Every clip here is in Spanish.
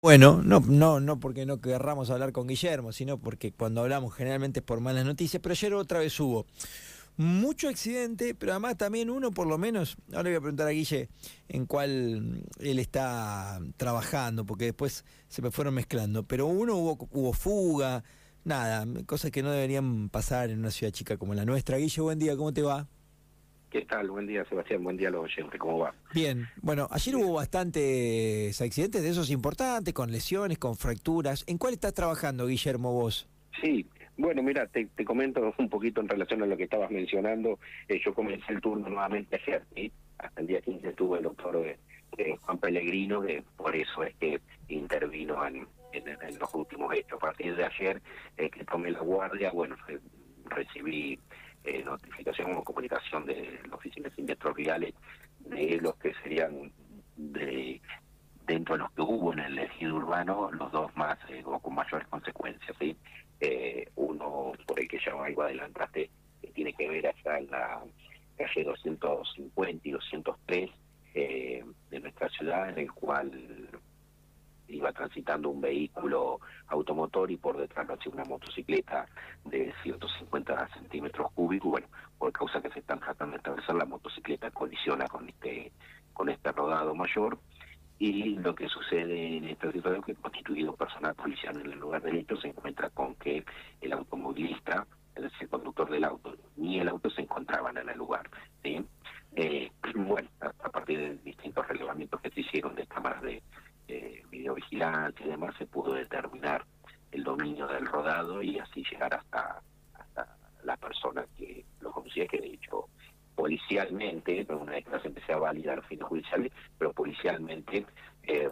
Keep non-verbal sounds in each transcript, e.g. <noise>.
Bueno, no, no, no porque no querramos hablar con Guillermo, sino porque cuando hablamos generalmente es por malas noticias, pero ayer otra vez hubo mucho accidente, pero además también uno por lo menos, ahora le voy a preguntar a Guille en cuál él está trabajando, porque después se me fueron mezclando, pero uno hubo, hubo fuga, nada, cosas que no deberían pasar en una ciudad chica como la nuestra. Guille, buen día, ¿cómo te va? ¿Qué tal? Buen día, Sebastián. Buen día a los oyentes. ¿Cómo va? Bien. Bueno, ayer hubo bastantes accidentes de esos importantes, con lesiones, con fracturas. ¿En cuál estás trabajando, Guillermo, vos? Sí. Bueno, mira, te, comento <laughs> un poquito en relación a lo que estabas mencionando. Eh, yo comencé el turno nuevamente ayer, ¿sí? Hasta el día 15 estuvo el doctor eh, eh, Juan Pellegrino, que por eso es que intervino en, en, los últimos hechos. A partir de ayer que tomé la guardia, bueno, recibí eh, notificación o comunicación de la Oficina de Siniestros Viales de los que serían de dentro de los que hubo en el ejido urbano los dos más eh, o con mayores consecuencias sí eh, uno por el que ya algo adelantaste que tiene que ver allá en la calle 250 y 203 eh, de nuestra ciudad en el cual iba transitando un vehículo automotor y por detrás lo hacía una motocicleta de 150 centímetros cúbicos. Bueno, por causa que se están tratando de atravesar, la motocicleta colisiona con este, con este rodado mayor. Y lo que sucede en esta situación es que constituido personal policial en el lugar del hecho se encuentra con que el automovilista, es decir, el conductor del auto, ni el auto se encontraban en el lugar. ¿sí? Eh, bueno, a, partir de distintos relevamientos que se hicieron de cámaras de, eh, videovigilancia y demás, se pudo determinar el dominio del rodado y llegar hasta, hasta la persona que lo conocía, que de hecho policialmente, una vez que las empecé a validar fines judiciales, pero policialmente, eh,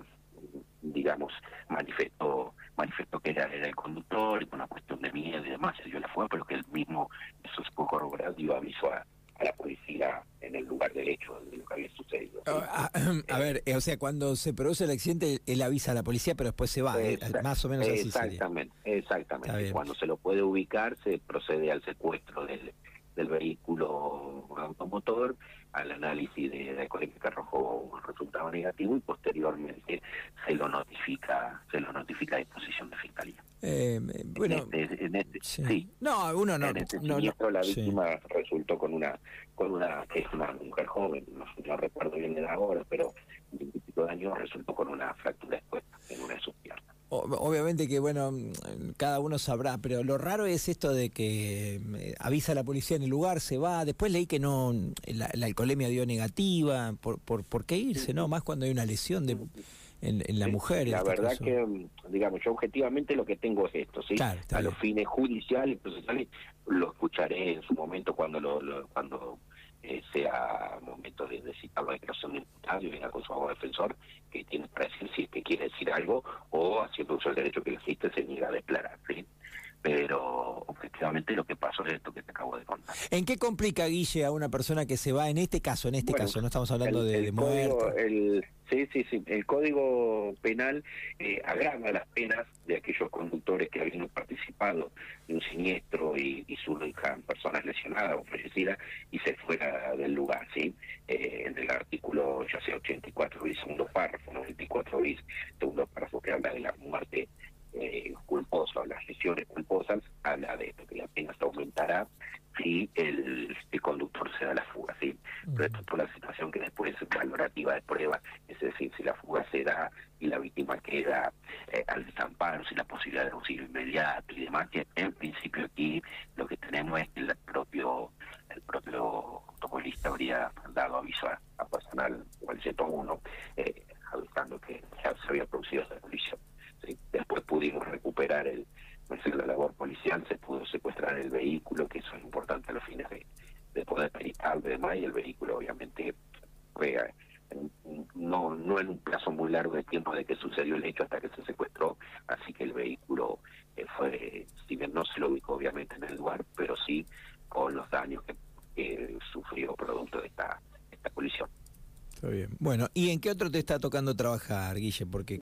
digamos, manifestó manifestó que era, el conductor y por una cuestión de miedo y demás, se dio la fuga, pero que él mismo, eso es poco dio aviso a, a la policía en el lugar del hecho de lo que había sucedido. Ah, ah, <clears throat> a, ver, eh, o sea, cuando se produce el accidente, él avisa a la policía, pero después se va, eh, más o menos así Exactamente, exactamente. Cuando se lo puede ubicar, se procede al secuestro del, del vehículo automotor, al análisis de, de que arrojó un resultado negativo y posteriormente se lo notifica, se lo notifica a disposición de fiscalía. Eh, bueno, este, este, sí. No, uno no. En este siniestro la víctima resultó con una, con una, que es una mujer joven, no, recuerdo bien de la hora, pero un de años resultó con una fractura expuesta en una de sus piernas. Obviamente que, bueno, cada uno sabrá, pero lo raro es esto de que eh, avisa a la policía en el lugar, se va, después leí que no, la, la alcoholemia dio negativa, por, por, ¿por qué irse, no? Más cuando hay una lesión de en, la mujer. La verdad que, mm, digamos, yo objetivamente lo que tengo es esto, ¿sí? a los fines judiciales, procesales, lo escucharé en su momento cuando cuando eh, sea momento de, citar la declaración de imputado y venga con su abogado defensor que tiene para decir si es que quiere decir algo o haciendo uso del derecho que existe se niega a declarar, pero objetivamente lo que pasó es esto que te acabo de contar. ¿En qué complica, Guille, a una persona que se va en este caso, en este caso, no estamos hablando de, de muerte? sí, sí, sí, el Código Penal eh, agrava las penas de aquellos conductores que habían participado de un siniestro y, y surjan personas lesionadas o fallecidas y se fuera del lugar, ¿sí? Eh, en el artículo, ya sea 84 bis, segundo párrafo, 94 bis, segundo párrafo que habla de la muerte eh, culposa o las lesiones culposas, habla de esto, que la pena se aumentará el, conductor se da la fuga, ¿sí? Pero esto es la situación que después es valorativa de prueba, es decir, si la fuga se da y la víctima queda eh, al desamparo, sin la posibilidad de auxilio inmediato y demás, que en principio aquí lo que tenemos es que el propio el propio automovilista habría dado aviso a, personal o al 101 eh, avisando que ya se había producido esa colisión. Después pudimos recuperar el, policial, se pudo secuestrar el vehículo, que eso es importante a los fines de, poder peritar y demás, y el vehículo obviamente fue no, no en un plazo muy largo de tiempo de que sucedió el hecho hasta que se secuestró, así que el vehículo eh, fue, si bien no se lo ubicó obviamente en el lugar, pero sí con los daños que, sufrió producto de esta, esta colisión. Está bien. Bueno, ¿y en qué otro te está tocando trabajar, Guille? Porque